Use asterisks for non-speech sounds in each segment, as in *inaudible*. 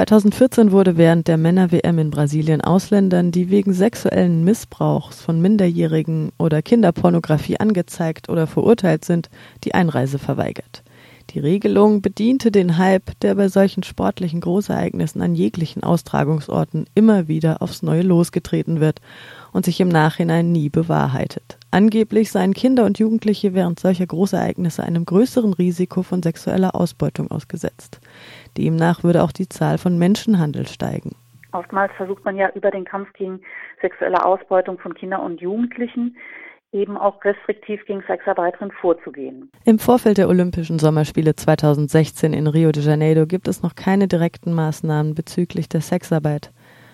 2014 wurde während der Männer-WM in Brasilien Ausländern, die wegen sexuellen Missbrauchs von Minderjährigen oder Kinderpornografie angezeigt oder verurteilt sind, die Einreise verweigert. Die Regelung bediente den Hype, der bei solchen sportlichen Großereignissen an jeglichen Austragungsorten immer wieder aufs Neue losgetreten wird und sich im Nachhinein nie bewahrheitet. Angeblich seien Kinder und Jugendliche während solcher Großereignisse einem größeren Risiko von sexueller Ausbeutung ausgesetzt. Demnach würde auch die Zahl von Menschenhandel steigen. Oftmals versucht man ja über den Kampf gegen sexuelle Ausbeutung von Kindern und Jugendlichen eben auch restriktiv gegen Sexarbeiterinnen vorzugehen. Im Vorfeld der Olympischen Sommerspiele 2016 in Rio de Janeiro gibt es noch keine direkten Maßnahmen bezüglich der Sexarbeit.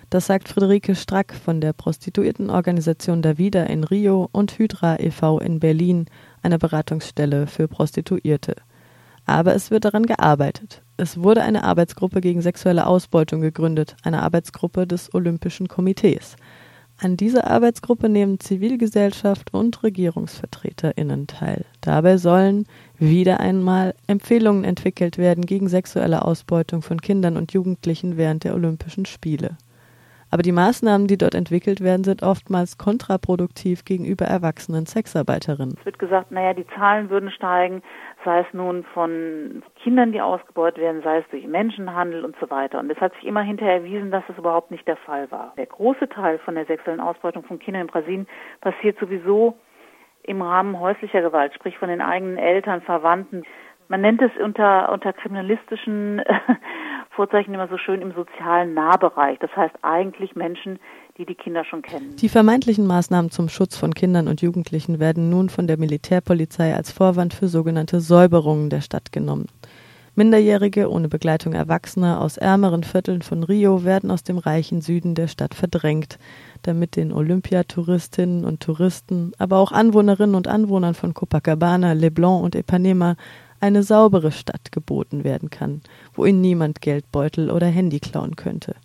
Das sagt Friederike Strack von der Prostituiertenorganisation Davida in Rio und Hydra e.V. in Berlin, einer Beratungsstelle für Prostituierte. Aber es wird daran gearbeitet. Es wurde eine Arbeitsgruppe gegen sexuelle Ausbeutung gegründet, eine Arbeitsgruppe des Olympischen Komitees. An dieser Arbeitsgruppe nehmen Zivilgesellschaft und Regierungsvertreterinnen teil. Dabei sollen wieder einmal Empfehlungen entwickelt werden gegen sexuelle Ausbeutung von Kindern und Jugendlichen während der Olympischen Spiele. Aber die Maßnahmen, die dort entwickelt werden, sind oftmals kontraproduktiv gegenüber erwachsenen Sexarbeiterinnen. Es wird gesagt, naja, die Zahlen würden steigen, sei es nun von Kindern, die ausgebeutet werden, sei es durch Menschenhandel und so weiter. Und es hat sich immer hinterher erwiesen, dass das überhaupt nicht der Fall war. Der große Teil von der sexuellen Ausbeutung von Kindern in Brasilien passiert sowieso im Rahmen häuslicher Gewalt, sprich von den eigenen Eltern, Verwandten. Man nennt es unter, unter kriminalistischen *laughs* Vorzeichen immer so schön im sozialen Nahbereich. Das heißt eigentlich Menschen, die die Kinder schon kennen. Die vermeintlichen Maßnahmen zum Schutz von Kindern und Jugendlichen werden nun von der Militärpolizei als Vorwand für sogenannte Säuberungen der Stadt genommen. Minderjährige ohne Begleitung Erwachsener aus ärmeren Vierteln von Rio werden aus dem reichen Süden der Stadt verdrängt, damit den Olympiatouristinnen und Touristen, aber auch Anwohnerinnen und Anwohnern von Copacabana, Leblon und Ipanema eine saubere Stadt geboten werden kann, wo ihnen niemand Geldbeutel oder Handy klauen könnte.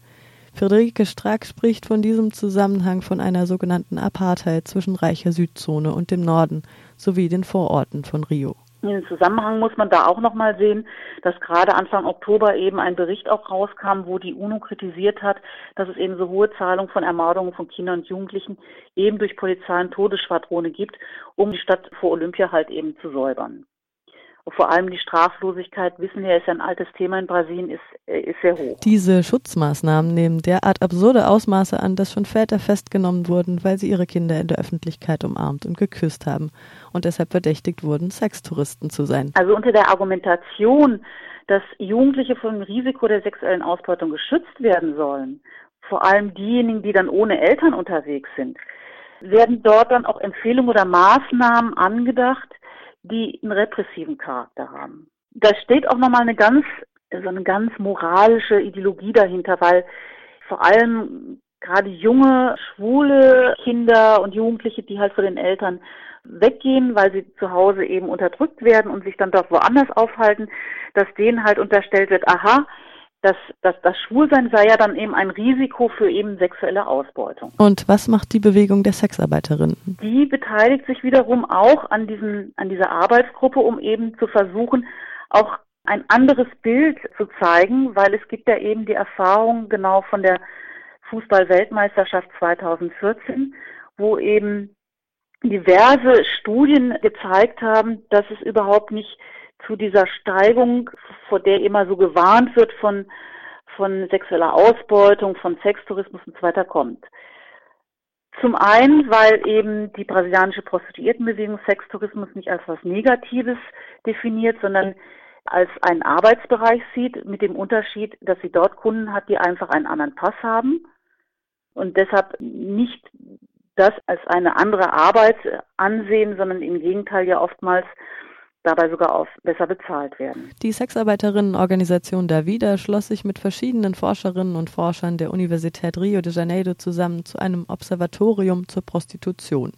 Friederike Strack spricht von diesem Zusammenhang von einer sogenannten Apartheid zwischen reicher Südzone und dem Norden sowie den Vororten von Rio. In dem Zusammenhang muss man da auch nochmal sehen, dass gerade Anfang Oktober eben ein Bericht auch rauskam, wo die UNO kritisiert hat, dass es eben so hohe Zahlungen von Ermordungen von Kindern und Jugendlichen eben durch Polizei und Todesschwadrone gibt, um die Stadt vor Olympia halt eben zu säubern vor allem die Straflosigkeit, wissen wir, ist ein altes Thema in Brasilien, ist, äh, ist sehr hoch. Diese Schutzmaßnahmen nehmen derart absurde Ausmaße an, dass schon Väter festgenommen wurden, weil sie ihre Kinder in der Öffentlichkeit umarmt und geküsst haben und deshalb verdächtigt wurden, Sextouristen zu sein. Also unter der Argumentation, dass Jugendliche vor dem Risiko der sexuellen Ausbeutung geschützt werden sollen, vor allem diejenigen, die dann ohne Eltern unterwegs sind, werden dort dann auch Empfehlungen oder Maßnahmen angedacht, die einen repressiven Charakter haben. Da steht auch nochmal eine ganz, so eine ganz moralische Ideologie dahinter, weil vor allem gerade junge, schwule Kinder und Jugendliche, die halt vor den Eltern weggehen, weil sie zu Hause eben unterdrückt werden und sich dann dort woanders aufhalten, dass denen halt unterstellt wird, aha, das, das, das Schwulsein sei ja dann eben ein Risiko für eben sexuelle Ausbeutung. Und was macht die Bewegung der Sexarbeiterinnen? Die beteiligt sich wiederum auch an, diesen, an dieser Arbeitsgruppe, um eben zu versuchen, auch ein anderes Bild zu zeigen, weil es gibt ja eben die Erfahrung genau von der Fußball-Weltmeisterschaft 2014, wo eben diverse Studien gezeigt haben, dass es überhaupt nicht zu dieser Steigung, vor der immer so gewarnt wird von, von sexueller Ausbeutung, von Sextourismus und so weiter kommt. Zum einen, weil eben die brasilianische Prostituiertenbewegung Sextourismus nicht als was Negatives definiert, sondern als einen Arbeitsbereich sieht, mit dem Unterschied, dass sie dort Kunden hat, die einfach einen anderen Pass haben und deshalb nicht das als eine andere Arbeit ansehen, sondern im Gegenteil ja oftmals dabei sogar auf besser bezahlt werden. Die Sexarbeiterinnenorganisation Davida schloss sich mit verschiedenen Forscherinnen und Forschern der Universität Rio de Janeiro zusammen zu einem Observatorium zur Prostitution.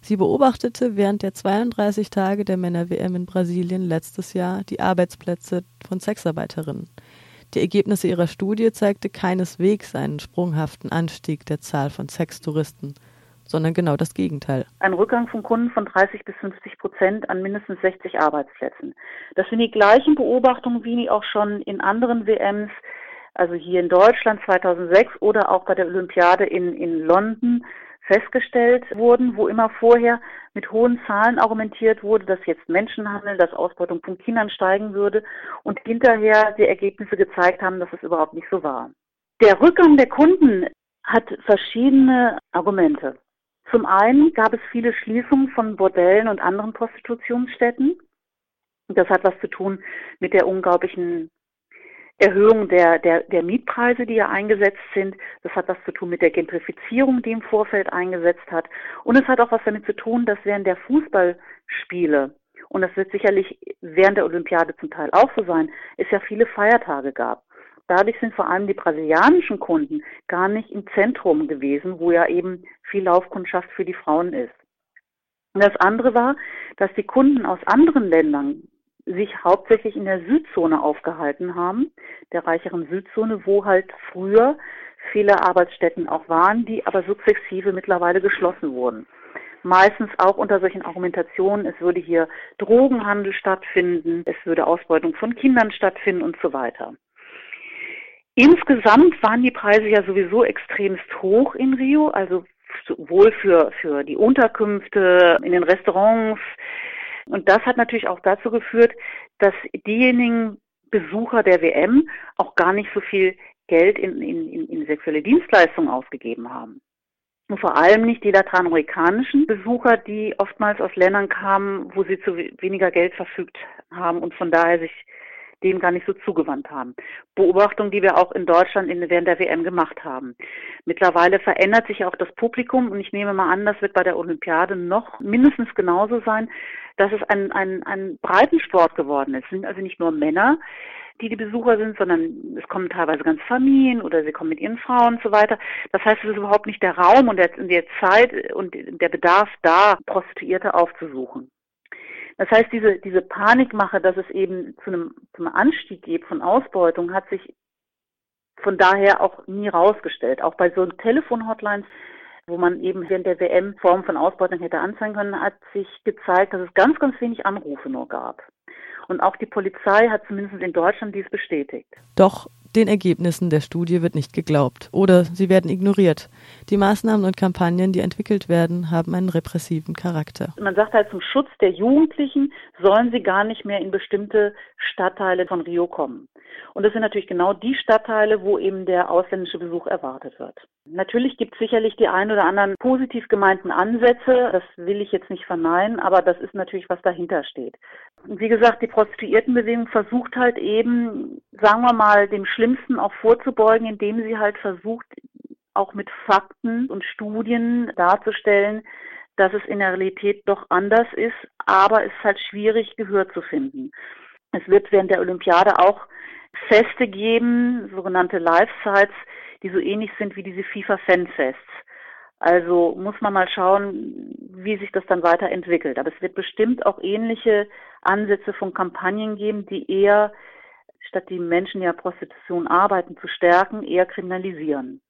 Sie beobachtete während der 32 Tage der Männer-WM in Brasilien letztes Jahr die Arbeitsplätze von Sexarbeiterinnen. Die Ergebnisse ihrer Studie zeigte keineswegs einen sprunghaften Anstieg der Zahl von Sextouristen sondern genau das Gegenteil. Ein Rückgang von Kunden von 30 bis 50 Prozent an mindestens 60 Arbeitsplätzen. Das sind die gleichen Beobachtungen wie auch schon in anderen WMs also hier in Deutschland 2006 oder auch bei der Olympiade in, in London festgestellt wurden, wo immer vorher mit hohen Zahlen argumentiert wurde, dass jetzt Menschenhandel, dass Ausbeutung von Kindern steigen würde und hinterher die Ergebnisse gezeigt haben, dass es überhaupt nicht so war. Der Rückgang der Kunden hat verschiedene Argumente. Zum einen gab es viele Schließungen von Bordellen und anderen Prostitutionsstätten. Das hat was zu tun mit der unglaublichen Erhöhung der, der, der Mietpreise, die ja eingesetzt sind. Das hat was zu tun mit der Gentrifizierung, die im Vorfeld eingesetzt hat. Und es hat auch was damit zu tun, dass während der Fußballspiele, und das wird sicherlich während der Olympiade zum Teil auch so sein, es ja viele Feiertage gab. Dadurch sind vor allem die brasilianischen Kunden gar nicht im Zentrum gewesen, wo ja eben viel Laufkundschaft für die Frauen ist. Und das andere war, dass die Kunden aus anderen Ländern sich hauptsächlich in der Südzone aufgehalten haben, der reicheren Südzone, wo halt früher viele Arbeitsstätten auch waren, die aber sukzessive mittlerweile geschlossen wurden. Meistens auch unter solchen Argumentationen, es würde hier Drogenhandel stattfinden, es würde Ausbeutung von Kindern stattfinden und so weiter. Insgesamt waren die Preise ja sowieso extremst hoch in Rio, also sowohl für, für die Unterkünfte, in den Restaurants, und das hat natürlich auch dazu geführt, dass diejenigen Besucher der WM auch gar nicht so viel Geld in, in, in sexuelle Dienstleistungen ausgegeben haben. Und vor allem nicht die lateinamerikanischen Besucher, die oftmals aus Ländern kamen, wo sie zu weniger Geld verfügt haben und von daher sich dem gar nicht so zugewandt haben. Beobachtung, die wir auch in Deutschland während der WM gemacht haben. Mittlerweile verändert sich auch das Publikum und ich nehme mal an, das wird bei der Olympiade noch mindestens genauso sein, dass es ein, ein, ein Breitensport geworden ist. Es sind also nicht nur Männer, die die Besucher sind, sondern es kommen teilweise ganz Familien oder sie kommen mit ihren Frauen und so weiter. Das heißt, es ist überhaupt nicht der Raum und der, der Zeit und der Bedarf da, Prostituierte aufzusuchen. Das heißt, diese, diese Panikmache, dass es eben zu einem, zu Anstieg geht von Ausbeutung, hat sich von daher auch nie rausgestellt. Auch bei so Telefon-Hotlines, wo man eben während der WM Formen von Ausbeutung hätte anzeigen können, hat sich gezeigt, dass es ganz, ganz wenig Anrufe nur gab. Und auch die Polizei hat zumindest in Deutschland dies bestätigt. Doch den Ergebnissen der Studie wird nicht geglaubt oder sie werden ignoriert. Die Maßnahmen und Kampagnen, die entwickelt werden, haben einen repressiven Charakter. Man sagt halt, zum Schutz der Jugendlichen sollen sie gar nicht mehr in bestimmte Stadtteile von Rio kommen. Und das sind natürlich genau die Stadtteile, wo eben der ausländische Besuch erwartet wird. Natürlich gibt es sicherlich die ein oder anderen positiv gemeinten Ansätze, das will ich jetzt nicht verneinen, aber das ist natürlich, was dahinter steht. Wie gesagt, die Prostituiertenbewegung versucht halt eben, sagen wir mal, dem Schlimmsten auch vorzubeugen, indem sie halt versucht, auch mit Fakten und Studien darzustellen, dass es in der Realität doch anders ist, aber es ist halt schwierig, Gehör zu finden. Es wird während der Olympiade auch Feste geben, sogenannte Live-Sites, die so ähnlich sind wie diese FIFA-Fanfests. Also muss man mal schauen, wie sich das dann weiterentwickelt. Aber es wird bestimmt auch ähnliche Ansätze von Kampagnen geben, die eher, statt die Menschen ja Prostitution arbeiten zu stärken, eher kriminalisieren.